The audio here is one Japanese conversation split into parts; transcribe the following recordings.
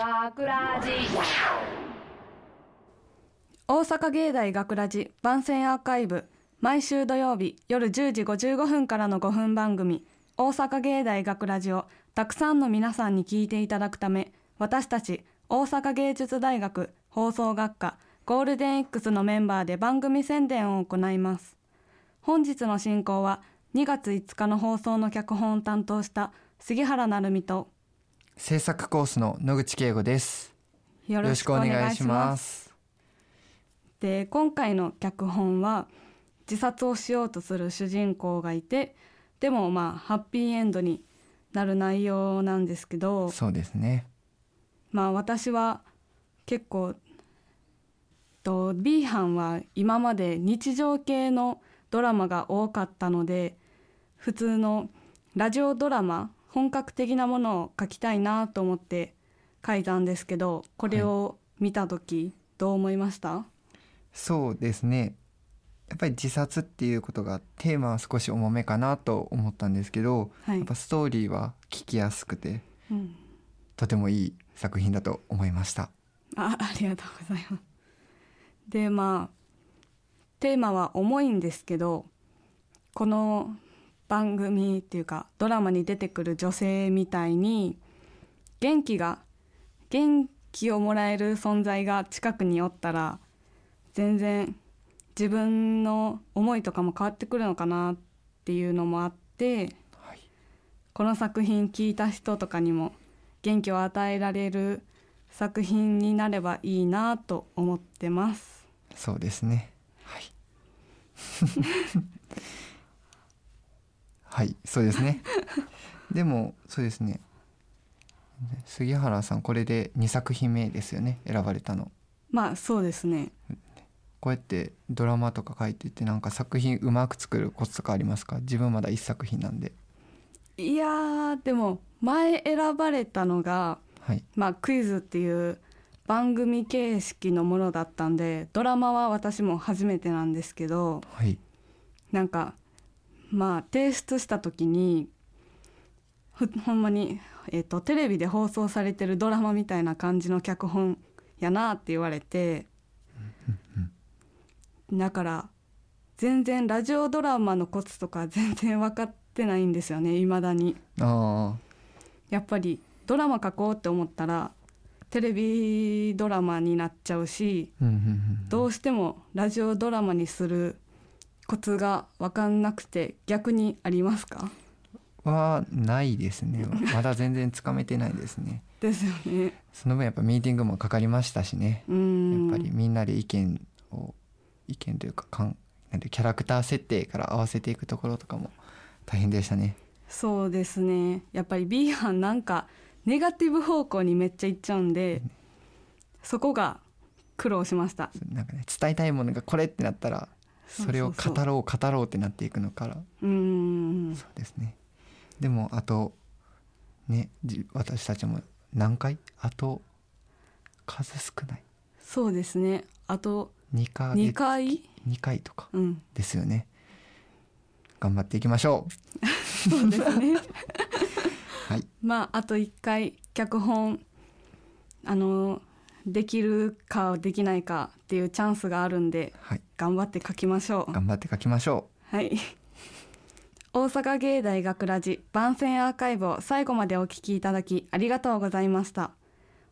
学ラジ大阪芸大学ラジ番宣アーカイブ。毎週土曜日夜10時55分からの5分番組。大阪芸大学ラジをたくさんの皆さんに聞いていただくため私たち大阪芸術大学放送学科ゴールデン X のメンバーで番組宣伝を行います。本日の進行は2月5日の放送の脚本を担当した杉原成美と制作コースの野口圭吾です。よよろしくお願いします。で今回の脚本は自殺をしようとする主人公がいてでもまあハッピーエンドになる内容なんですけどそうですね。まあ私は結構と B 班は今まで日常系のドラマが多かったので普通のラジオドラマ本格的なものを書きたいなと思って書いたんですけどこれを見た時どう思いました、そうですね。やっぱり自殺っていうことがテーマは少し重めかなと思ったんですけど、はい。やっぱストーリーは聞きやすくてうん。とてもいい作品だと思いました。あ ありがとうございます。でまあテーマは重いんですけどこの番組っていうかドラマに出てくる女性みたいに元気が元気をもらえる存在が近くにおったら全然自分の思いとかも変わってくるのかなっていうのもあってはい。この作品聞いた人とかにも元気を与えられる作品になればいいなと思ってます。そうですね。はい はいそうですね。でもそうですね。杉原さんこれで2作品目ですよね。選ばれたの。まあそうですね。こうやってドラマとか書いててなんか作品うまく作るコツとかありますか？自分まだ1作品なんで。いやーでも前選ばれたのが、はい。まあ、クイズっていう番組形式のものだったんでドラマは私も初めてなんですけどはい。なんかまあ提出した時にふほんまに、えー、とテレビで放送されてるドラマみたいな感じの脚本やなって言われてだから全然ラジオドラマのコツとか全然分かってないんですよね未だに。あやっぱりドラマ書こうって思ったらテレビドラマになっちゃうしどうしてもラジオドラマにするコツが分かんなくて逆にありますか？はないですね。まだ全然つかめてないですね。ですよね。その分やっぱミーティングもかかりましたしね。やっぱりみんなで意見を意見というかかんなんてキャラクター設定から合わせていくところとかも大変でしたね。そうですね。やっぱり B 班なんかネガティブ方向にめっちゃいっちゃうんでそこが苦労しました。なんかね伝えたいものがこれってなったらそれを語ろう語ろうってなっていくのから。うーん。そうですね。でもあとねじ私たちも何回？あと数少ない。そうですね。あと2ヶ2月回？2回とかうん。ですよね。頑張っていきましょそうですね。う はい。まああと1回脚本あのできるかできないかっていうチャンスがあるんではい頑張って書きましょう。頑張って書きましょはい。大阪芸大学ラジ番宣アーカイブを最後までお聞きいただきありがとうございました。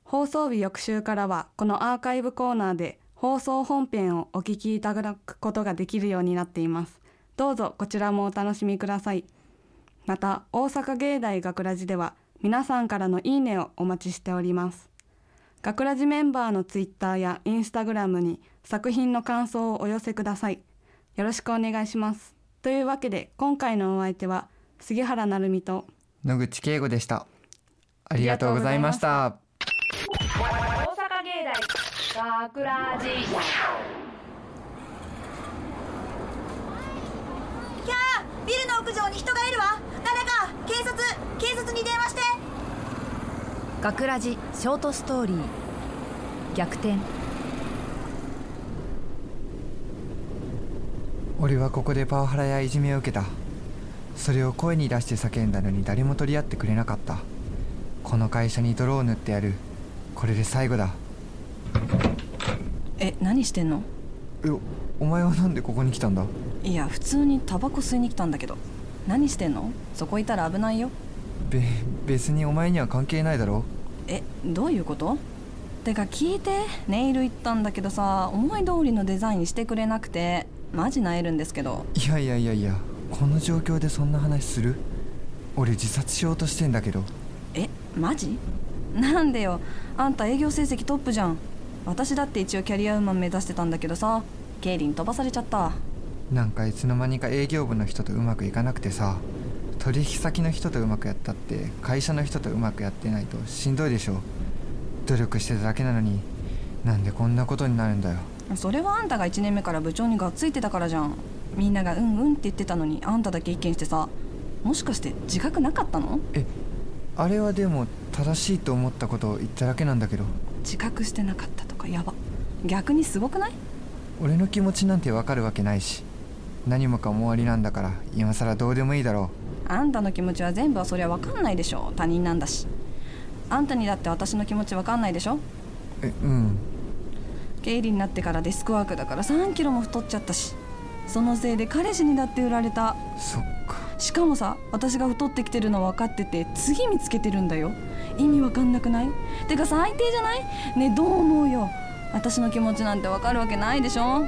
放送日翌週からはこのアーカイブコーナーで放送本編をお聞きいただくことができるようになっています。どうぞこちらもお楽しみください。また大阪芸大学ラジでは皆さんからのいいねをお待ちしております。学ラジメンバーのツイッターやインスタグラムに作品の感想をお寄せください。よろしくお願いします。というわけで今回のお相手は杉原成美とう野口圭吾でしたありがとうございました大阪芸大学ラジキャービルの屋上に人がいるわ誰か警察警察に電話して学ラジショートストーリー。逆転。俺はここでパワハラやいじめを受けた。それを声に出して叫んだのに誰も取り合ってくれなかった。この会社に泥を塗ってやる。これで最後だ。え何してんの？えお前はなんでここに来たんだ？いや普通にタバコ吸いに来たんだけど。何してんの？そこいたら危ないよべ別にお前には関係ないだろ。えどういうこと？てか聞いて。ネイル行ったんだけどさ思い通りのデザインしてくれなくてマジなえるんですけど。いやいやいやいやこの状況でそんな話する？俺自殺しようとしてんだけど。えマジ？なんでよ。あんた営業成績トップじゃん。私だって一応キャリアウーマン目指してたんだけどさ経理に飛ばされちゃった。なんかいつの間にか営業部の人とうまくいかなくてさ取引先の人とうまくやったって会社の人とうまくやってないとしんどいでしょ努力してただけなのになんでこんなことになるんだよ。それはあんたが1年目から部長にがっついてたからじゃん。みんながうんうんって言ってたのにあんただけ意見してさもしかして自覚なかったの？えあれはでも正しいと思ったことを言っただけなんだけど。自覚してなかったとかやば。逆にすごくない？俺の気持ちなんてわかるわけないし何もかも終わりなんだから今更どうでもいいだろあんたの気持ちは全部はそりゃ分かんないでしょ。他人なんだし。あんたにだって私の気持ち分かんないでしょ。うえうん。経理になってからデスクワークだから3キロも太っちゃったし。そのせいで彼氏にだって売られた。そっか。しかもさ私が太ってきてるの分かってて次見つけてるんだよ。意味わかんなくない？てか最低じゃない？ねえどう思うよ。私の気持ちなんて分かるわけないでしょ。あうん。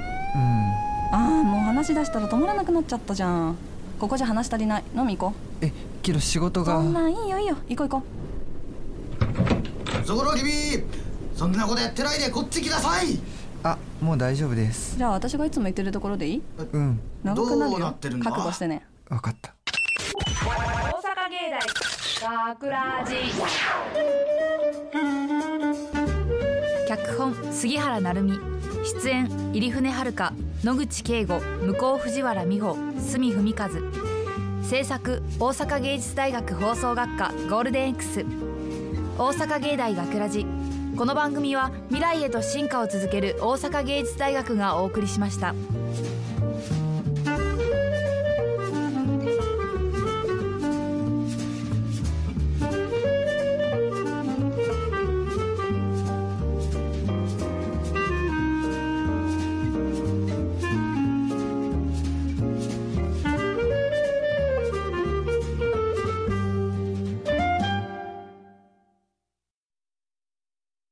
あもう話し出したら止まらなくなっちゃったじゃんここじゃ話足りない。飲み行こえけど仕事が。うそんなんいいよいいよ。行こう行こそこの君そんなことやってないでこっち来なさい。あもう大丈夫です。うじゃあ私がいつも言ってるところでいい？うん。長くなるどうなよってるんだ？覚悟してね。分かった。大阪芸大学ラジ脚本杉原成美。出演入船遥野口圭吾向藤原美穂角文和。制作大阪芸術大学放送学科ゴールデン X 大阪芸大学ラジ。この番組は未来へと進化を続ける大阪芸術大学がお送りしました。